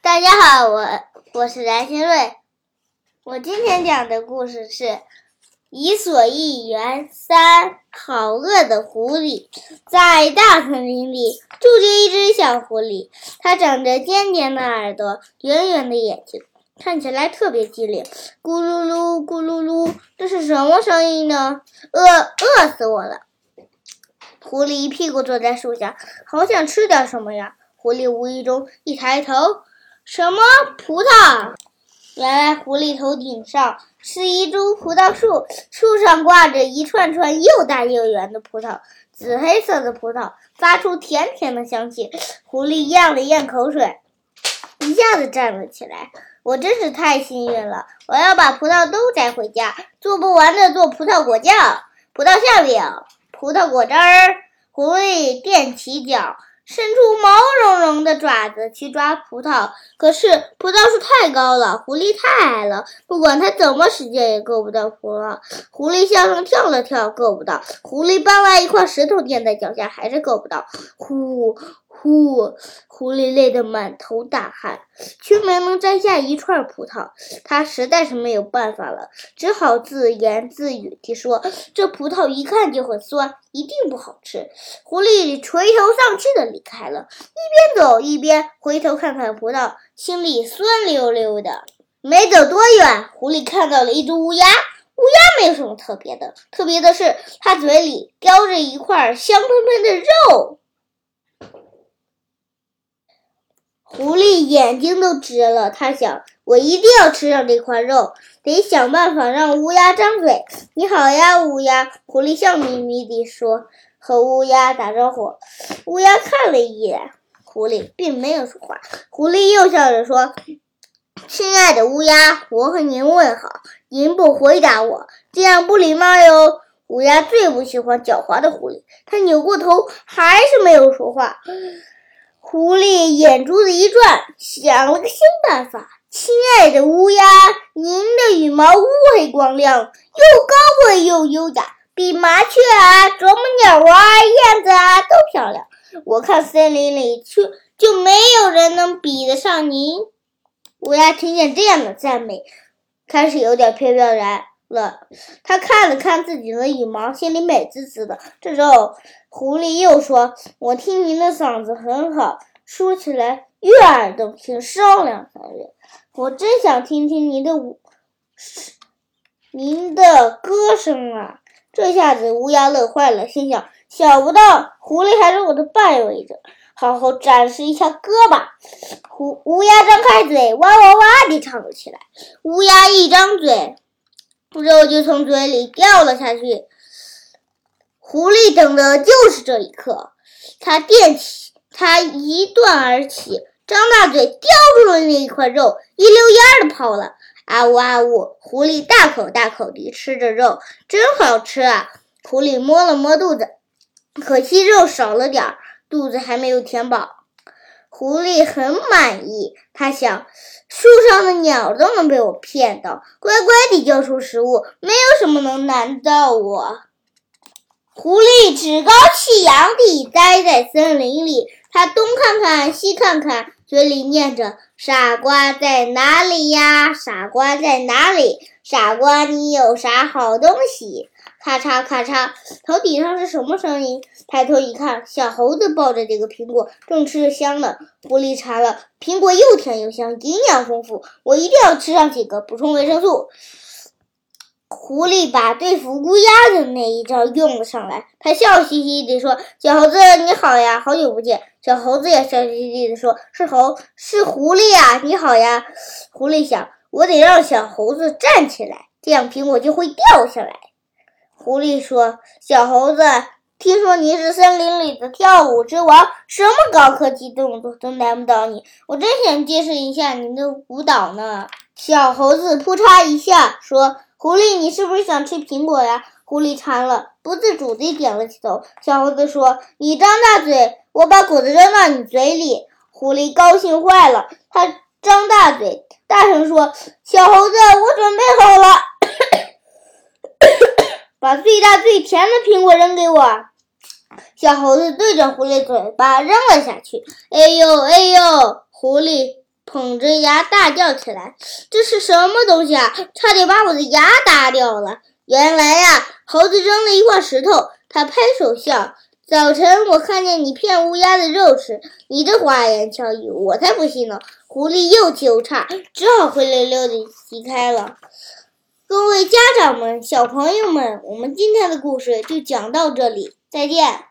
大家好，我我是蓝新瑞。我今天讲的故事是《伊索寓言三》。好饿的狐狸，在大森林里住着一只小狐狸，它长着尖尖的耳朵，圆圆的眼睛，看起来特别机灵。咕噜噜，咕噜噜，这是什么声音呢？饿，饿死我了！狐狸一屁股坐在树下，好想吃点什么呀。狐狸无意中一抬头，什么葡萄？原来狐狸头顶上是一株葡萄树，树上挂着一串串又大又圆的葡萄，紫黑色的葡萄发出甜甜的香气。狐狸咽了咽口水，一下子站了起来。我真是太幸运了！我要把葡萄都摘回家，做不完的做葡萄果酱、葡萄馅饼、葡萄果汁儿。狐狸踮起脚。伸出毛茸茸的爪子去抓葡萄，可是葡萄树太高了，狐狸太矮了，不管它怎么使劲也够不到葡萄。狐狸向上跳了跳，够不到。狐狸搬来一块石头垫在脚下，还是够不到。呼。呼！狐狸累得满头大汗，却没能摘下一串葡萄。他实在是没有办法了，只好自言自语地说：“这葡萄一看就很酸，一定不好吃。”狐狸垂头丧气地离开了，一边走一边回头看看葡萄，心里酸溜溜的。没走多远，狐狸看到了一只乌鸦。乌鸦没有什么特别的，特别的是它嘴里叼着一块香喷喷的肉。狐狸眼睛都直了，他想：我一定要吃上这块肉，得想办法让乌鸦张嘴。你好呀，乌鸦！狐狸笑眯眯地说，和乌鸦打招呼。乌鸦看了一眼狐狸，并没有说话。狐狸又笑着说：“亲爱的乌鸦，我和您问好，您不回答我，这样不礼貌哟。”乌鸦最不喜欢狡猾的狐狸，它扭过头，还是没有说话。狐狸眼珠子一转，想了个新办法。亲爱的乌鸦，您的羽毛乌黑光亮，又高贵又优雅，比麻雀啊、啄木鸟啊、燕子啊都漂亮。我看森林里就就没有人能比得上您。乌鸦听见这样的赞美，开始有点飘飘然了。他看了看自己的羽毛，心里美滋滋的。这时候。狐狸又说：“我听您的嗓子很好，说起来悦耳动听，声亮嗓人。我真想听听您的舞，您的歌声啊！”这下子乌鸦乐坏了，心想：想不到狐狸还是我的伴围着，好好展示一下歌吧。狐乌鸦张开嘴，哇哇哇地唱了起来。乌鸦一张嘴，肉就从嘴里掉了下去。狐狸等的就是这一刻，它垫起，它一断而起，张大嘴叼住了那一块肉，一溜烟儿的跑了。啊呜啊呜！狐狸大口大口地吃着肉，真好吃啊！狐狸摸了摸肚子，可惜肉少了点儿，肚子还没有填饱。狐狸很满意，他想，树上的鸟都能被我骗到，乖乖地交出食物，没有什么能难到我。狐狸趾高气扬地待在森林里，它东看看西看看，嘴里念着：“傻瓜在哪里呀？傻瓜在哪里？傻瓜，你有啥好东西？”咔嚓咔嚓，头顶上是什么声音？抬头一看，小猴子抱着这个苹果，正吃着香呢。狐狸馋了，苹果又甜又香，营养丰富，我一定要吃上几个，补充维生素。狐狸把对付乌鸦的那一招用了上来，他笑嘻嘻地说：“小猴子你好呀，好久不见。”小猴子也笑嘻嘻地说：“是猴，是狐狸呀，你好呀。”狐狸想：“我得让小猴子站起来，这样苹果就会掉下来。”狐狸说：“小猴子，听说你是森林里的跳舞之王，什么高科技动作都难不倒你，我真想见识一下你的舞蹈呢。”小猴子扑嚓一下说。狐狸，你是不是想吃苹果呀？狐狸馋了，不自主地点了起头。小猴子说：“你张大嘴，我把果子扔到你嘴里。”狐狸高兴坏了，它张大嘴，大声说：“小猴子，我准备好了，把最大最甜的苹果扔给我。”小猴子对着狐狸嘴巴扔了下去。哎呦哎呦！狐狸捧着牙大叫起来：“这是什么东西啊？差点把我的牙打掉了！”原来呀，猴子扔了一块石头，他拍手笑。早晨我看见你骗乌鸦的肉吃，你的花言巧语，我才不信呢。狐狸又气又差，只好灰溜溜的离开了。各位家长们、小朋友们，我们今天的故事就讲到这里，再见。